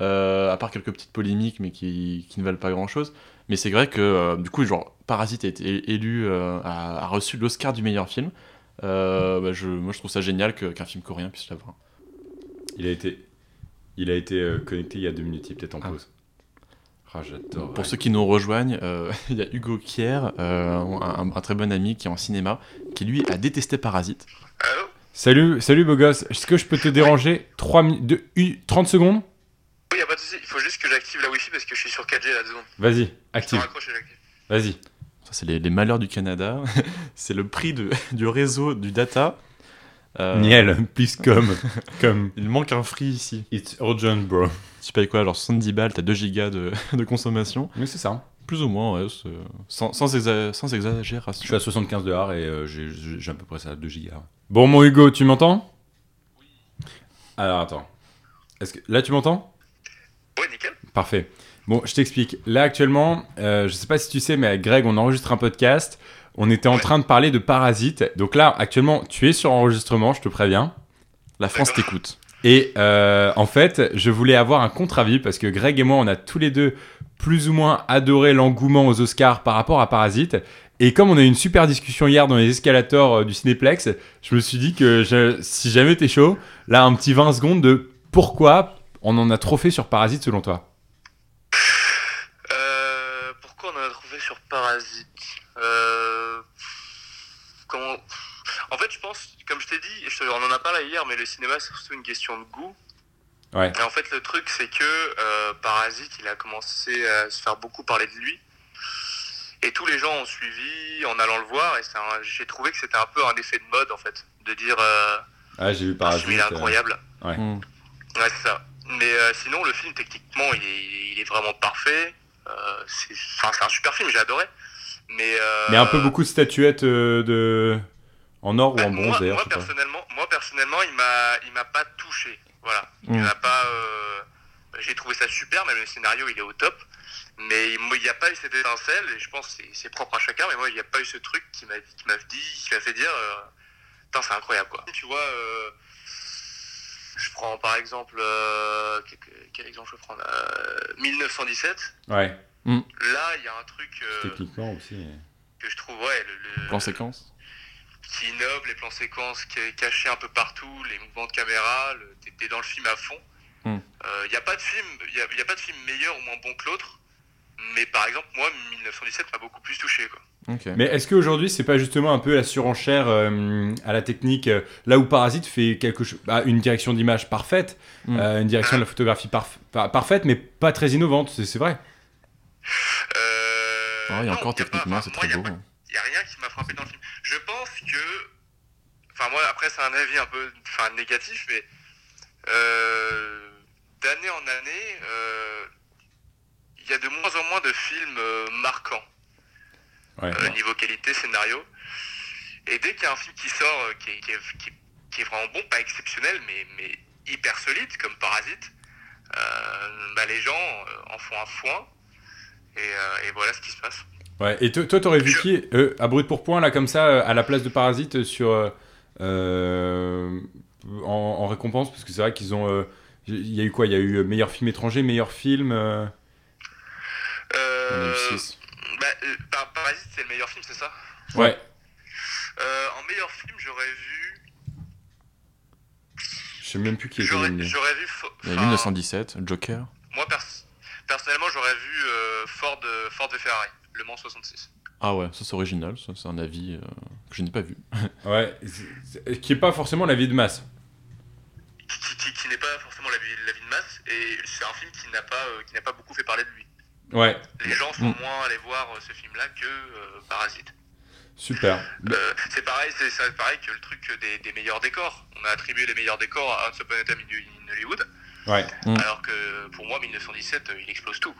euh, à part quelques petites polémiques, mais qui, qui ne valent pas grand chose. Mais c'est vrai que, euh, du coup, genre, Parasite a été élu, a, a reçu l'Oscar du meilleur film. Euh, bah, je, moi, je trouve ça génial qu'un film coréen puisse l'avoir. Il a été, il a été euh, connecté il y a deux minutes, il est peut-être en Ah. pause. Ah, j'adore. Pour ceux qui nous rejoignent, euh, il y a Hugo Kier, euh, un, un très bon ami qui est en cinéma, qui lui a détesté Parasite. Allô? Salut, salut beau gosse. Est-ce que je peux te déranger 3 de, 30 secondes? Oui, y a pas de souci. Il faut juste que j'active la Wi-Fi parce que je suis sur 4G là, deux secondes. Vas-y, active. Vas-y. C'est les, les malheurs du Canada. c'est le prix de- du réseau du data. Euh, Niel, please come. come. Il manque un free ici. It's urgent, bro. Tu payes quoi Alors 70 balles, t'as 2 gigas de, de consommation. Mais c'est ça. Plus ou moins, ouais. Sans, sans, exa- sans Je exagération. suis à 75 de et euh, j'ai- à peu près ça, 2 gigas. Bon, mon Hugo, tu m'entends? Alors, attends. Est-ce que... Là, tu m'entends? Ouais, nickel. Parfait. Bon, je t'explique. Là, actuellement, euh, je sais pas si tu sais, mais avec Greg, on enregistre un podcast. On était en train de parler de Parasite. Donc là, actuellement, tu es sur enregistrement, je te préviens. La France t'écoute. Et euh, en fait, je voulais avoir un contre-avis parce que Greg et moi, on a tous les deux plus ou moins adoré l'engouement aux Oscars par rapport à Parasite. Et comme on a eu une super discussion hier dans les escalators euh, du Cinéplex, je me suis dit que je- si jamais t'es chaud, là, un petit 20 secondes de pourquoi on en a trop fait sur Parasite selon toi? Euh, pourquoi on en a trouvé sur Parasite euh, comment... En fait, je pense, comme je t'ai dit, je te- on en a parlé hier, mais le cinéma, c'est surtout une question de goût. Ouais. Et en fait, le truc, c'est que euh, Parasite, il a commencé à se faire beaucoup parler de lui. Et tous les gens ont suivi en allant le voir. Et un- j'ai trouvé que c'était un peu un effet de mode, en fait. De dire, euh, Ah, j'ai vu Ah, Parasite. celui-là, euh, incroyable. Hmm. Ouais, c'est ça. Mais euh, sinon, le film, techniquement, il est, il est vraiment parfait. Euh, c'est un super film, j'ai adoré. Mais, euh, Mais un peu beaucoup de statuettes euh, de... en or ou bah, en bronze moi, d'ailleurs. moi, personnellement, moi, personnellement, il m'a, pas touché. Voilà. Il Mm. m'a pas. euh, J'ai trouvé ça super, même le scénario, il est au top. Mais il n'y a pas eu cette étincelle, et je pense que c'est- propre à chacun, mais moi, il n'y a pas eu ce truc qui m'a qui m'a dit, qui m'a fait dire, euh, c'est incroyable, quoi. Tu vois, euh, je prends par exemple, euh, quel, quel exemple je prendre Euh, 1917. Ouais, Là, il y a un truc euh, techniquement aussi. que je trouve, ouais, le, le- Plan séquence. qui innove, les plans séquences qui- cachés un peu partout, les mouvements de caméra, le- t'es t'es dans le film à fond. Il Hmm. n'y a pas de film, y a, y a pas de film meilleur ou moins bon que l'autre. Mais par exemple, moi, 1917 m'a beaucoup plus touché. Quoi. Mais est-ce qu'aujourd'hui, c'est pas justement un peu la surenchère euh, à la technique euh, Là où Parasite fait quelque chose, bah, une direction d'image parfaite, Mm. euh, une direction de la photographie parf- par- parfaite, mais pas très innovante, c'est c'est vrai. Non, encore y a pas- techniquement, c'est moi, très beau. pas- Il n'y a rien qui m'a frappé dans le film. Je pense que. Enfin, moi, après, c'est un avis un peu enfin, négatif, mais. euh, D'année en année, euh, il y a de moins en moins de films euh, marquants. Ouais. euh, niveau qualité, scénario. Et dès qu'il y a un film qui sort euh, qui, est, qui, est, qui est- qui est vraiment bon, pas exceptionnel, mais, mais hyper solide, comme Parasite, bah, les gens en font un foin. Et, et voilà ce qui se passe. Ouais. Et toi, t'aurais vu Je- qui à brut pour point là comme ça à la place de Parasite sur en, en récompense? Parce que c'est vrai qu'ils ont il y a eu quoi? Il y a eu meilleur film étranger, meilleur film. Euh, On a eu 6. bah, euh, Par- Parasite, c'est le meilleur film, c'est ça Ouais. Euh, En meilleur film, j'aurais vu. Je sais même plus qui était J'aurais j'aurais vu. Fo- Il y a enfin, 1917, Joker. Moi, pers- personnellement, j'aurais vu euh, Ford, euh, Ford v Ferrari, Le Mans 66. Ah ouais, ça c'est original, ça c'est un avis euh, que je n'ai pas vu. Ouais. c'est- c'est- Qui est pas forcément la vie de masse. Qui, qui- qui n'est pas forcément la vie, la vie de masse, et c'est un film qui n'a pas, euh, qui n'a pas beaucoup fait parler de lui. Ouais. Les gens sont Mm. moins allés voir euh, ce film-là que euh, Parasite. Super. Euh, c'est pareil, c'est pareil que le truc des, des meilleurs décors. On a attribué les meilleurs décors à Once Upon a Time in Hollywood, Ouais. Mm. alors que pour moi 1917 euh, il explose tout.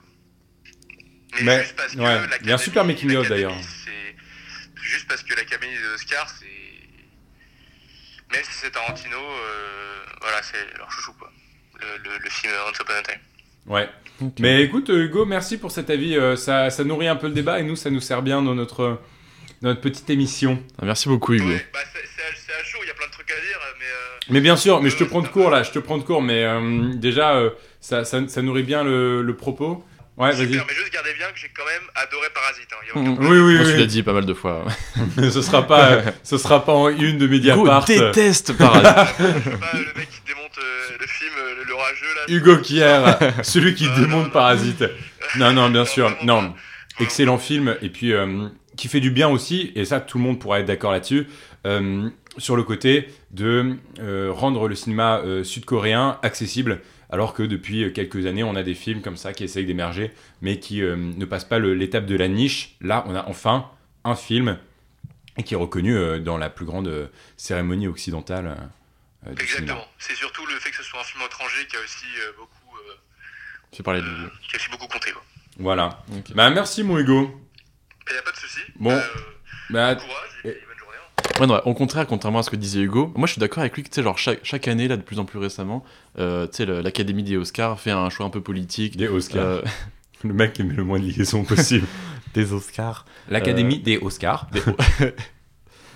Mais, Mais, juste parce que il y a un super making of, d'ailleurs. c'est- Juste parce que l'Académie des Oscars, c'est même si c'est Tarantino, euh, voilà, c'est leur chouchou quoi. Le, le, le film Once Upon a Time. Ouais. Ok. Mais écoute, euh, Hugo, merci pour cet avis. euh, ça, ça nourrit un peu le débat et nous, ça nous sert bien dans notre, dans notre petite émission. Ah, merci beaucoup Hugo. Ouais, bah, c'est à, à chaud, il y a plein de trucs à dire, mais euh, Mais bien sûr, mais je te prends de court là, je te prends de court, mais euh, déjà, euh, ça, ça, ça nourrit bien le, le propos. Ouais, vas-y. super. Mais juste gardez bien que j'ai quand même adoré Parasite. Hein, y a aucun Mm. Oui, oui, Moi, tu oui. l'as dit pas mal de fois. ce sera pas, ce sera pas en une de Mediapart. euh. déteste Parasite. Je suis pas le mec qui démonte euh, le film euh, Le, Rageux, là. Hugo Kier, celui qui Non, démonte non, non. Parasite. Non, non, bien sûr. Non, excellent film. Et puis, euh, qui fait du bien aussi, et ça, tout le monde pourra être d'accord là-dessus, sur le côté de rendre le cinéma sud-coréen accessible. Alors que depuis quelques années, on a des films comme ça qui essayent d'émerger, mais qui ne passent pas l'étape de la niche. Là, on a enfin un film qui est reconnu dans la plus grande cérémonie occidentale. Exactement. C'est surtout le fait que ce soit un film étranger qui a aussi euh, beaucoup, euh, Fais parler de qui a aussi beaucoup compté. Quoi. Voilà. Bah, merci, mon Hugo. Il n'y a pas de souci. Bon. Euh, Bah, bon courage et, bonne journée. hein. Ouais, non, au contraire, contrairement à ce que disait Hugo, moi je suis d'accord avec lui que tu sais, genre chaque, chaque année, là, de plus en plus récemment, euh, tu l'Académie des Oscars fait un choix un peu politique. des Oscars. Euh, Le mec qui met le moins de liaison possible. des Oscars. L'Académie des Oscars.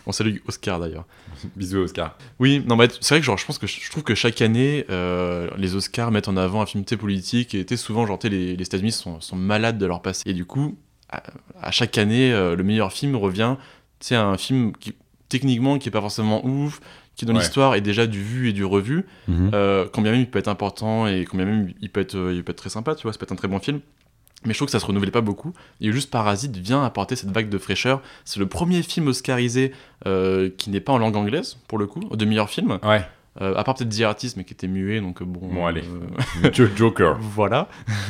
On salue Oscar d'ailleurs. Bisous, Oscar. Oui, non, mais c'est vrai que genre, je pense que je trouve que chaque année, euh, les Oscars mettent en avant un film politique et souvent, genre, les, les États-Unis sont, sont malades de leur passé. Et du coup, à, à chaque année, euh, le meilleur film revient, tu un film qui, techniquement, qui est pas forcément ouf, qui dans Ouais. l'histoire est déjà du vu et du revu. Euh, quand bien même il peut être important et quand bien même il peut être, il peut être très sympa, tu vois, ça peut être un très bon film. Mais je trouve que ça se renouvelle pas beaucoup. Et juste Parasite vient apporter cette vague de fraîcheur. C'est le premier film oscarisé euh, qui n'est pas en langue anglaise, pour le coup, de meilleur film. Ouais. Euh, à part peut-être The Artist, mais qui était muet, donc euh, bon. Bon, allez. euh, Jo- Joker. voilà.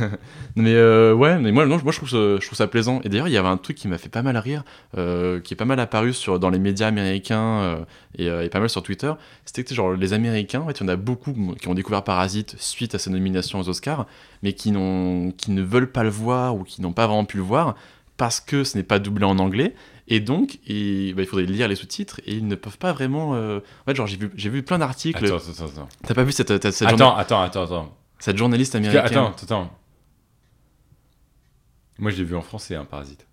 mais euh, ouais, mais moi, non, moi je, trouve ça, je trouve ça plaisant. Et d'ailleurs, il y avait un truc qui m'a fait pas mal rire, qui est pas mal apparu sur, dans les médias américains et, et pas mal sur Twitter. C'était que genre les Américains, en fait, il y en a beaucoup qui ont découvert Parasite suite à sa nomination aux Oscars, mais qui ne veulent pas le voir ou qui n'ont pas vraiment pu le voir parce que ce n'est pas doublé en anglais. Et donc, et, bah, il faudrait lire les sous-titres et ils ne peuvent pas vraiment. euh, En fait, genre, j'ai vu, j'ai vu plein d'articles. Attends, attends, attends. T'as pas vu cette, cette, cette Attends, journa- attends, attends, attends. cette journaliste américaine Attends, attends. Moi, je l'ai vu en français, un Parasite.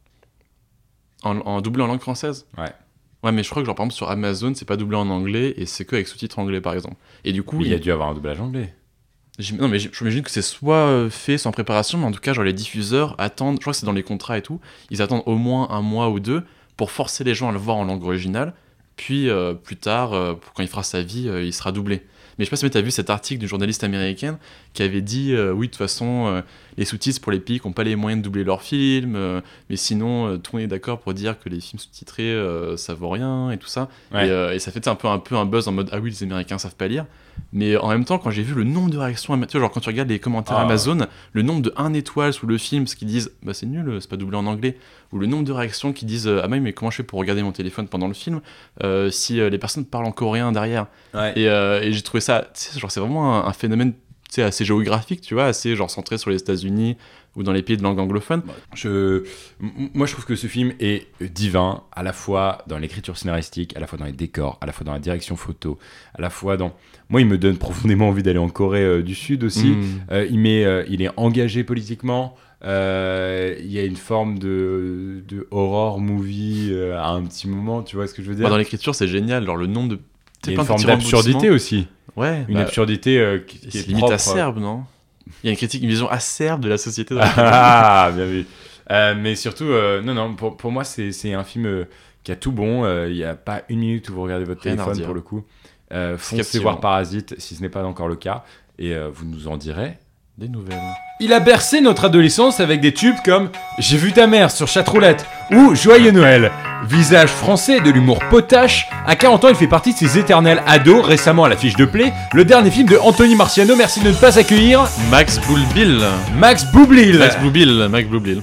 En, en doublé en langue française Ouais. Ouais, mais je crois que genre par exemple sur Amazon, c'est pas doublé en anglais et c'est que avec sous-titres anglais par exemple. Et du coup, Mais il y a il- dû avoir un doublage anglais. non mais j'im- j'imagine que c'est soit euh, fait sans préparation, mais en tout cas genre les diffuseurs attendent, je crois que c'est dans les contrats et tout, ils attendent au moins un mois ou deux pour forcer les gens à le voir en langue originale. Puis euh, plus tard, euh, quand il fera sa vie, euh, il sera doublé. Mais je sais pas si tu as vu cet article d'une journaliste américaine qui avait dit euh, oui de toute façon euh, les sous-titres pour les pays qui n'ont pas les moyens de doubler leurs films, euh, mais sinon tout le monde est d'accord pour dire que les films sous-titrés ça vaut rien et tout ça. Ouais. Et, et ça fait un peu, un peu un buzz en mode ah oui les Américains savent pas lire. Mais en même temps quand j'ai vu le nombre de réactions, tu vois genre quand tu regardes les commentaires Ah. Amazon, le nombre de 1 étoile sous le film, ce qu'ils disent bah c'est nul, c'est pas doublé en anglais, ou le nombre de réactions qui disent ah mais comment je fais pour regarder mon téléphone pendant le film si les personnes parlent en coréen derrière. Ouais. Et, et j'ai trouvé ça, genre c'est vraiment un, un phénomène assez géographique, tu vois, assez genre centré sur les États-Unis ou dans les pays de langue anglophone. Je, m- moi, je trouve que ce film est divin, à la fois dans l'écriture scénaristique, à la fois dans les décors, à la fois dans la direction photo, à la fois dans. Moi, il me donne profondément envie d'aller en Corée euh, du Sud aussi. Mm. Euh, il, met, euh, il est engagé politiquement. Il y a une forme de, de horror movie à un petit moment, tu vois ce que je veux dire? Bah, dans l'écriture, c'est génial, genre le nombre de. Il y a une forme d'absurdité aussi. Ouais, Une bah, absurdité euh, qui, qui c'est est limite propre. acerbe, non? Il y a une critique, une vision acerbe de la société. dans Ah, bien vu. Euh, mais surtout, euh, non, non, pour, pour moi, c'est un film euh, qui a tout bon. Euh, Il n'y a pas une minute où vous regardez votre Rien téléphone pour le coup. Euh, foncez voir Parasite si ce n'est pas encore le cas. Et euh, vous nous en direz. Des nouvelles. Il a bercé notre adolescence avec des tubes comme J'ai vu ta mère sur Chatroulette ou Joyeux Noël. Visage français de l'humour potache, à 40 ans il fait partie de ces éternels ados, récemment à l'affiche de Play, le dernier film de Anthony Marciano, merci de ne pas accueillir Max Boulbil. Max Boublil. Max Boublil. Max Boublil.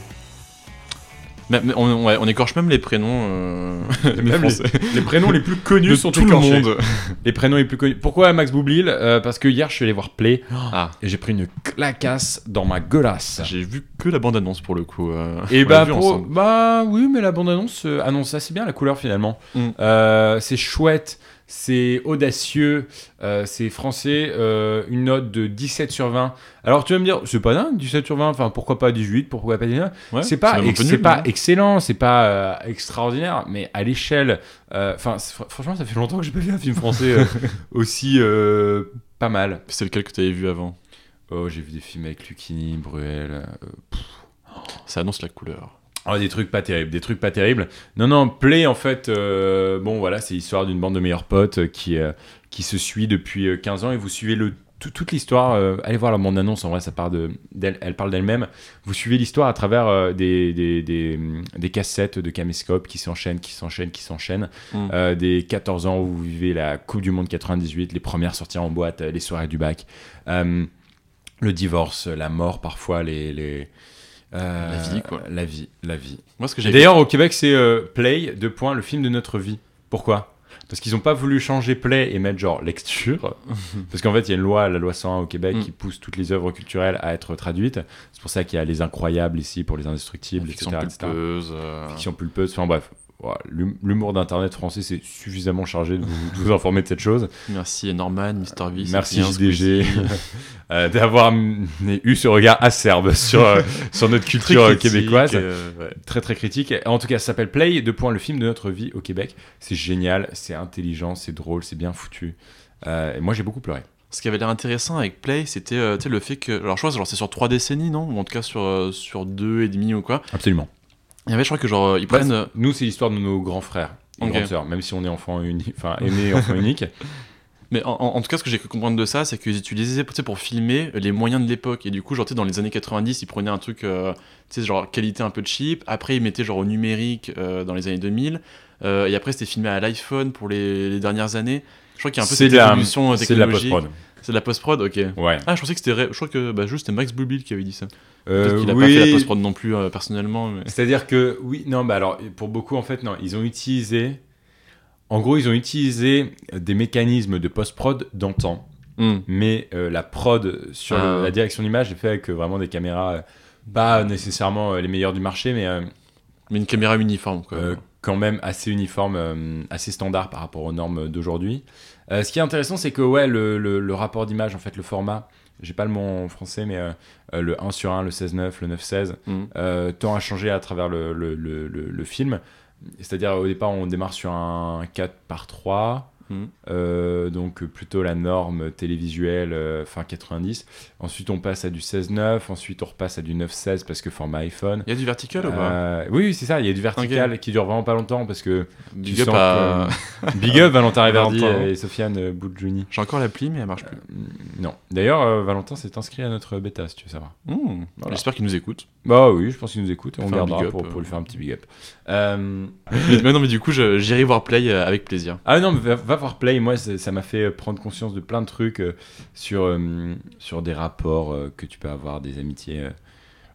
On, ouais, on écorche même les prénoms. euh, Même les, prénoms les plus connus de sont tout le monde. Les prénoms les plus connus. Pourquoi Max Boublil Euh, Parce que hier je suis allé voir Play Ah, et j'ai pris une clacasse dans ma gueulasse. j'ai vu que la bande-annonce pour le coup. euh, Et bah, pour- bah oui, mais la bande-annonce annonce assez bien la couleur finalement. Mm. C'est chouette, c'est audacieux, euh, c'est français, euh, une note de 17 sur 20. Alors tu vas me dire, c'est pas dingue, 17 sur 20, enfin pourquoi pas 18, pourquoi pas 19 Ouais, C'est pas, ex- nul, pas excellent, c'est pas euh, extraordinaire, mais à l'échelle, enfin fr- franchement ça fait longtemps que j'ai pas vu un film français aussi pas mal. C'est lequel que tu avais vu avant? Oh j'ai vu des films avec Lucchini, Bruel, Ça annonce la couleur. Oh, des trucs pas terribles, des trucs pas terribles. Non, non, Play, en fait, euh, bon, voilà, c'est l'histoire d'une bande de meilleurs potes euh, qui, euh, qui se suit depuis euh, 15 ans et vous suivez le tout- toute l'histoire, euh, allez voir la bande-annonce, en vrai, ça part de, d'elle, elle parle d'elle-même. Vous suivez l'histoire à travers des, des, des, hum, des cassettes de caméscope qui s'enchaînent, qui s'enchaînent, qui s'enchaînent. Mm. Des 14 ans où vous vivez la Coupe du Monde 98, les premières sorties en boîte, les soirées du bac, le divorce, la mort parfois, les. les euh, La vie, quoi. La vie, la vie. Moi, ce que j'ai D'ailleurs, au Québec, c'est euh, Play, deux points, le film de notre vie. Pourquoi? Parce qu'ils n'ont pas voulu changer Play et mettre genre lecture. Parce qu'en fait, il y a une loi, la loi 101 au Québec, Mm. qui pousse toutes les œuvres culturelles à être traduites. C'est pour ça qu'il y a Les Incroyables ici pour les Indestructibles, fiction etc. etc. pulpeuse, euh, Fiction pulpeuse. Enfin bref, voilà, l'humour d'Internet français, c'est suffisamment chargé de vous, de vous informer de cette chose. Merci Norman, Mr. V. Merci JDG euh, d'avoir eu ce regard acerbe sur, euh, sur notre culture euh, critique, québécoise euh, ouais. très très critique. En tout cas, ça s'appelle Play, deux points, le film de notre vie au Québec. C'est génial, c'est intelligent, c'est drôle, c'est bien foutu. Et moi, j'ai beaucoup pleuré. Ce qui avait l'air intéressant avec Play, c'était euh, le fait que. Alors, je crois que c'est sur trois décennies, non? Ou en tout cas sur, euh, sur deux et demi ou quoi. Absolument. Il y avait, je crois que genre, euh, ils Bah, prennent. euh, Nous, c'est l'histoire de nos grands frères et grandes sœurs, même si on est enfant unique, enfin aîné enfant unique. Mais en, en- tout cas, ce que j'ai cru comprendre de ça, c'est qu'ils utilisaient tu sais, pour filmer les moyens de l'époque. Et du coup, genre, tu sais, dans les années 90, ils prenaient un truc, euh, tu sais, genre qualité un peu cheap. Après, ils mettaient genre au numérique euh, dans les années 2000. Euh, et après, c'était filmé à l'iPhone pour les, les dernières années. Je crois qu'il y a un peu cette la- évolution euh, C'est de la technologique. post-prod. C'est de la post-prod, ok. Ouais. Ah, je pensais que c'était. Je crois que bah, juste c'était Max Bluebill qui avait dit ça. Euh, Peut-être qu'il a pas fait la post-prod non plus euh, personnellement. Mais... C'est-à-dire que, oui, non, bah alors, pour beaucoup, en fait, non, ils ont utilisé. En gros, ils ont utilisé des mécanismes de post-prod d'antan. Hmm. mais euh, la prod sur Ah. le- la direction d'image est fait avec euh, vraiment des caméras pas nécessairement les meilleures du marché mais Mais une caméra uniforme, quoi. quand même assez uniforme assez standard par rapport aux normes d'aujourd'hui Euh, ce qui est intéressant c'est que ouais le, le- le rapport d'image en fait le format j'ai pas le mot en français mais euh, euh, le 1 sur 1 le 16-9 le 9-16 Hmm. euh, tend à changer à travers le- le film. C'est-à-dire au départ on démarre sur un 4 par 3, Mhm. euh, donc plutôt la norme télévisuelle euh, fin 90. Ensuite on passe à du 16-9, ensuite on repasse à du 9-16 parce que format iPhone. Il y a du vertical ou pas? Euh, oui, oui, c'est ça, il y a du vertical qui dure vraiment pas longtemps parce que Big tu up sens à. que- Big up Valentin Reverdy et Sofiane Boudjouni. J'ai encore l'appli, mais elle marche plus. Non. D'ailleurs, Valentin s'est inscrit à notre bêta si tu veux savoir. Voilà. J'espère qu'il nous écoute. Bah oui, je pense qu'il nous écoute on gardera pour, pour lui faire un petit big up. Euh, mais, non, mais du coup, j'irai voir Play avec plaisir. Ah non, mais va, va voir Play. Moi, ça m'a fait prendre conscience de plein de trucs euh, sur, euh, sur des rapports euh, que tu peux avoir, des amitiés. euh,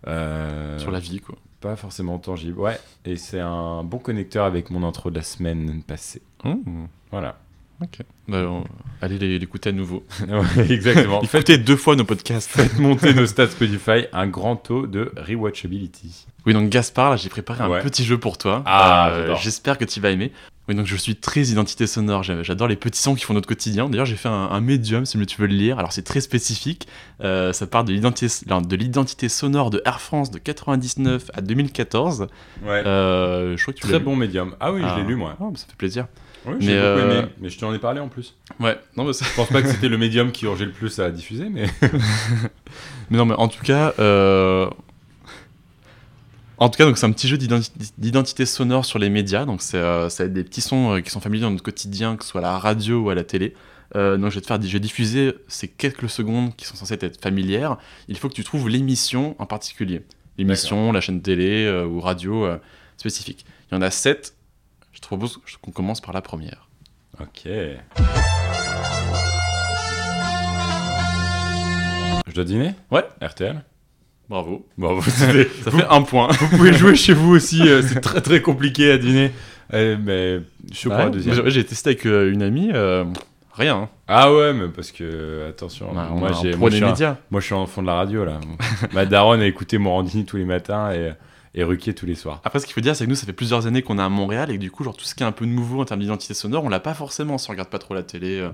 euh, Sur la vie, quoi. Pas forcément tangibles. Ouais, et c'est un bon connecteur avec mon intro de la semaine passée. Hmm. Voilà. Ok. Bah, allez l'écouter à nouveau. Ouais, Exactement. Écouter deux fois nos podcasts. Faites monter nos stats Spotify, un grand taux de rewatchability. Oui, donc Gaspard, là, j'ai préparé un Ouais. petit jeu pour toi. Ah, Euh. J'espère que tu vas aimer. Oui, donc je suis très identité sonore. J'adore les petits sons qui font notre quotidien. D'ailleurs, j'ai fait un, un médium, si tu veux le lire. Alors, c'est très spécifique. Euh, ça part de l'identité de l'identité sonore de Air France de 99 à 2014. Ouais. Euh, je crois que tu Très lu. bon médium. Ah oui, Ah. je l'ai lu moi. Oh, ça fait plaisir. Oui, j'ai beaucoup euh, aimé. Mais je t'en ai parlé en plus. Ouais, non, mais, ça- Je pense pas que c'était le médium qui urgeait le plus à diffuser, mais. mais non, mais en tout cas, euh, en tout cas, donc c'est un petit jeu d'identi- d'identité sonore sur les médias. Donc c'est euh, ça va être des petits sons euh, qui sont familiers dans notre quotidien, que ce soit à la radio ou à la télé. Euh, donc je vais te faire, je vais diffuser ces quelques secondes qui sont censées être familières. Il faut que tu trouves l'émission en particulier, l'émission, la chaîne télé euh, ou radio spécifique. Il y en a sept. Je te propose qu'on commence par la première. Ok. Je dois dîner? Ouais. RTL Bravo. Savez, Ça fait un point. vous pouvez jouer chez vous aussi, euh, c'est très très compliqué à dîner. Euh, mais je crois Ouais, deuxième. j'ai- testé avec euh, une amie. euh, rien. hein. Ah ouais, mais parce que, attention, on moi, j'ai, moi, je suis un, moi je suis enfant de la radio là. Ma daronne a écouté Morandini tous les matins et, et Ruquier tous les soirs. Après, ce qu'il faut dire, c'est que nous, ça fait plusieurs années qu'on est à Montréal et que du coup, genre, tout ce qui est un peu nouveau en termes d'identité sonore, on l'a pas forcément si on regarde pas trop la télé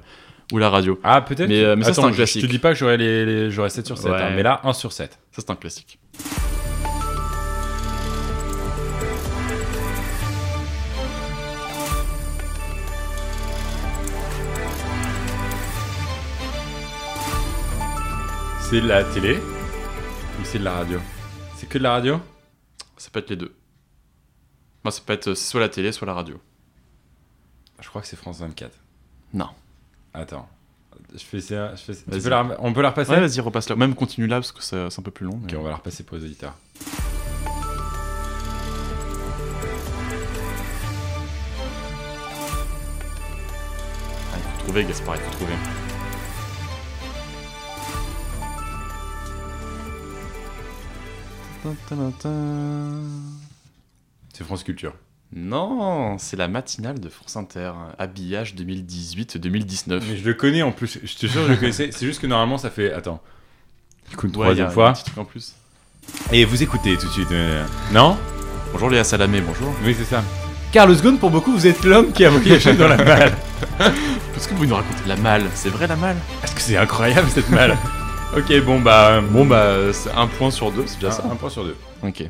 ou la radio. Ah, peut-être Mais, euh, mais ça, c'est un classique. Je te dis pas que j'aurais, les, les- j'aurais 7 sur 7, Ouais. hein, mais là, 1 sur 7. Ça, c'est un classique. C'est de la télé ou c'est de la radio? C'est que de la radio? Ça peut être les deux. Moi, ça peut être euh, soit la télé, soit la radio. Je crois que c'est France 24. Non. Attends. Je fais ça. Je fais ça. Tu Vas-y. peux la rem- On peut la repasser Ouais, vas-y, repasse là. Même continue là parce que c'est c'est un peu plus long. mais- Ok, on va la repasser pour les auditeurs. Ah, il faut trouver, Gaspard, il faut trouver. C'est France Culture. Non, c'est la matinale de France Inter, habillage 2018-2019. Mais je le connais en plus. Je te jure, je le connaissais. C'est juste que normalement, ça fait. Attends. Écoute, Ouais, il y a troisième un fois. petit truc en plus. Et vous écoutez tout de suite. euh, Non? Bonjour Léa Salamé, bonjour. Oui, c'est ça. Carlos Ghosn, pour beaucoup, vous êtes l'homme qui a voyagé dans la malle. Est-ce que vous nous racontez la malle C'est vrai la malle? Est-ce que c'est incroyable cette malle? Ok, bon bah. Bon bah, c'est un point sur deux, c'est déjà ça. un, un point sur deux. Ok.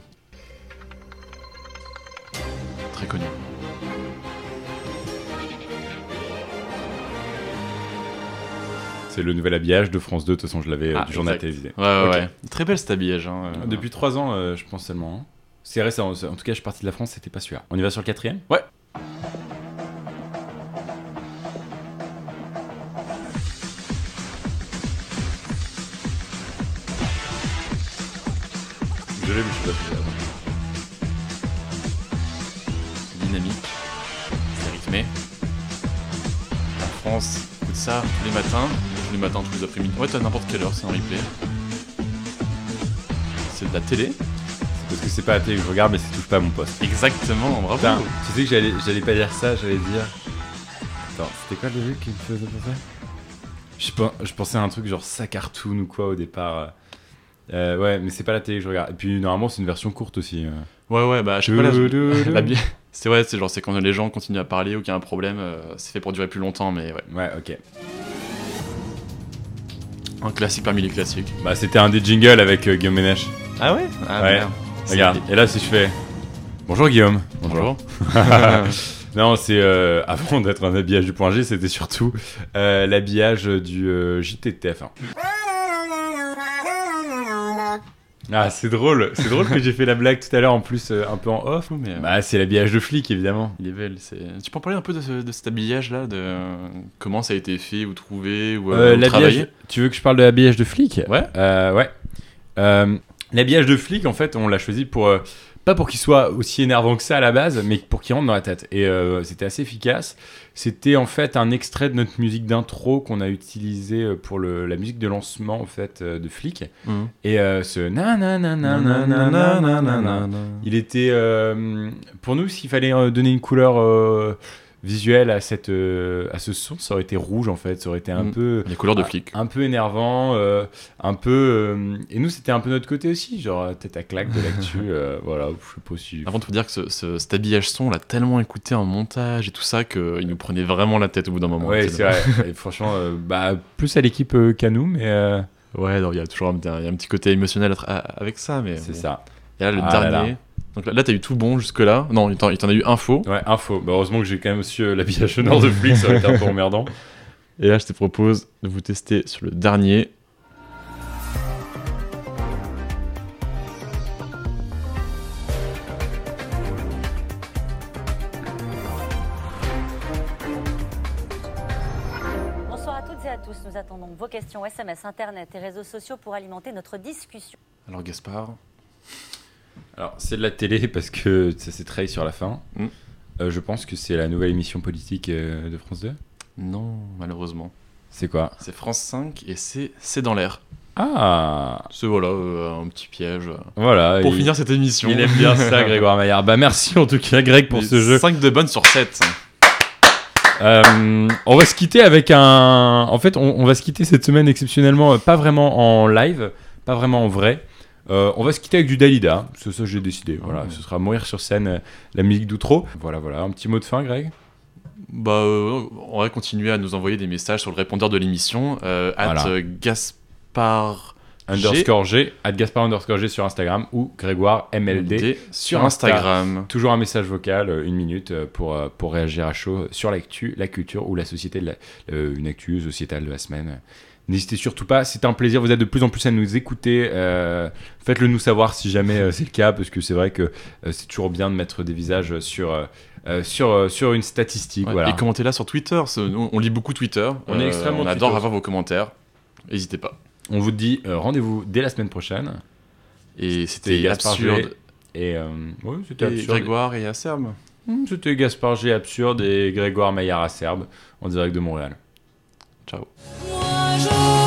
C'est le nouvel habillage de France 2. De toute façon, je l'avais euh, Ah, du journal exact. télévisé. Ouais, ouais, ouais. Très belle cet habillage. Hein. euh. Depuis 3 ans, euh, je pense seulement. hein. C'est récent. En tout cas, je suis parti de la France, c'était pas celui-là. On y va sur le quatrième? Ouais. Je l'ai vu, je suis pas dynamique. C'est rythmé. La France écoute ça tous les matins. Tous les matins, tous les après-midi. Ouais, t'as n'importe quelle heure, c'est un replay. C'est de la télé Parce que c'est pas la télé que je regarde, mais ça touche pas à mon poste. Exactement, bravo. Putain, tu sais que j'allais, j'allais pas dire ça, j'allais dire. Attends, c'était quoi le jeu qui me faisait penser je, je pensais à un truc genre ça cartoon ou quoi au départ. Euh, ouais, mais c'est pas la télé que je regarde. Et puis normalement, c'est une version courte aussi. euh. Ouais, ouais, bah, je sais pas, la bi- C'est ouais, c'est genre, c'est quand les gens continuent à parler ou qu'il y a un problème, euh, c'est fait pour durer plus longtemps, mais ouais. Ouais, ok. Un classique parmi les classiques. Bah, c'était un des jingles avec euh, Guillaume Ménech. Ah ouais? Ah Ouais. merde. Regarde, et là, si je fais. Bonjour Guillaume. Bonjour. Non, c'est euh, avant d'être un habillage du point G, c'était surtout euh, l'habillage du euh, JT de Ah, c'est drôle, c'est drôle que j'ai fait la blague tout à l'heure en plus euh, un peu en off. mais, euh, Bah, c'est l'habillage de flic évidemment. il est belle. c'est- Tu peux en parler un peu de, ce- de cet habillage-là, de euh, comment ça a été fait ou trouvé ou, euh, Euh, ou travaillé? tu veux que je parle de l'habillage de flic? Ouais. Euh, ouais. Euh, l'habillage de flic, en fait, on l'a choisi pour. euh, pas pour qu'il soit aussi énervant que ça à la base, mais pour qu'il rentre dans la tête. Et euh, c'était assez efficace. C'était en fait un extrait de notre musique d'intro qu'on a utilisé pour le, la musique de lancement en fait de Flic. Et euh, ce nanana, il était pour nous s'il fallait donner une couleur visuelle à cette euh, à ce son, ça aurait été rouge en fait. Ça aurait été un Mm. peu Les couleurs de flic. un peu énervant, euh, un peu. euh, et nous, c'était un peu notre côté aussi, genre tête à claque de l'actu. voilà, je sais pas si. Avant de vous dire que ce, ce- cet habillage son, on l'a tellement écouté en montage et tout ça qu'il nous prenait vraiment la tête au bout d'un moment. Ouais, c'est vrai. Et franchement, bah, plus à l'équipe qu'à nous, mais Ouais, il y a toujours un, y a un petit côté émotionnel avec ça, mais c'est bon. ça. Et là, le Ah là dernier. Donc là, là, t'as eu tout bon jusque-là. Non, il t'en il t'en a eu un faux. Ouais, info. Bah, heureusement que j'ai quand même aussi euh, l'habillage sonore de flic, ça aurait été un peu emmerdant. Et là, je te propose de vous tester sur le dernier. Bonsoir à toutes et à tous. Nous attendons vos questions SMS, Internet et réseaux sociaux pour alimenter notre discussion. Alors, Gaspard. Alors, c'est de la télé parce que ça s'est trahi sur la fin. Mm. Euh, je pense que c'est la nouvelle émission politique euh, de France 2. Non, malheureusement. C'est quoi? C'est France 5 et c'est C'est dans l'air. Ah C'est voilà, euh, un petit piège. Voilà. Pour il- finir cette émission. Il aime bien ça, Grégoire Maillard. Bah, merci en tout cas, Greg, pour ce jeu. 5 de bonnes sur 7. Euh, on va se quitter avec un. En fait, on, on va se quitter cette semaine exceptionnellement, pas vraiment en live, pas vraiment en vrai. Euh, on va se quitter avec du Dalida. C'est ça que j'ai décidé. Voilà, Oh. ce sera mourir sur scène, euh, la musique d'outro. Voilà, voilà. Un petit mot de fin, Greg? Bah, euh, on va continuer à nous envoyer des messages sur le répondeur de l'émission. At Voilà. euh, Gaspard G. Underscore G, at Gaspard underscore G sur Instagram ou Grégoire MLD. LD sur sur Insta. Instagram. Toujours un message vocal, une minute, pour, pour réagir à chaud sur l'actu, la culture ou la société, de la- une actu sociétale de la semaine. N'hésitez surtout pas, c'est un plaisir. Vous êtes de plus en plus à nous écouter. Euh, Faites-le nous savoir si jamais euh, c'est le cas, parce que c'est vrai que euh, c'est toujours bien de mettre des visages sur, euh, sur, euh, sur une statistique. Ouais, voilà. Et commentez-là sur Twitter. On, on lit beaucoup Twitter. On est extrêmement On adore avoir vos commentaires. N'hésitez pas. On vous dit rendez-vous dès la semaine prochaine. Et C'était absurde. Et ouais, c'était absurde. Grégoire et Acerbe. Hmm, C'était Gaspard G. Absurde et Grégoire Maillard Acerbe en direct de Montréal. Ciao. Moi je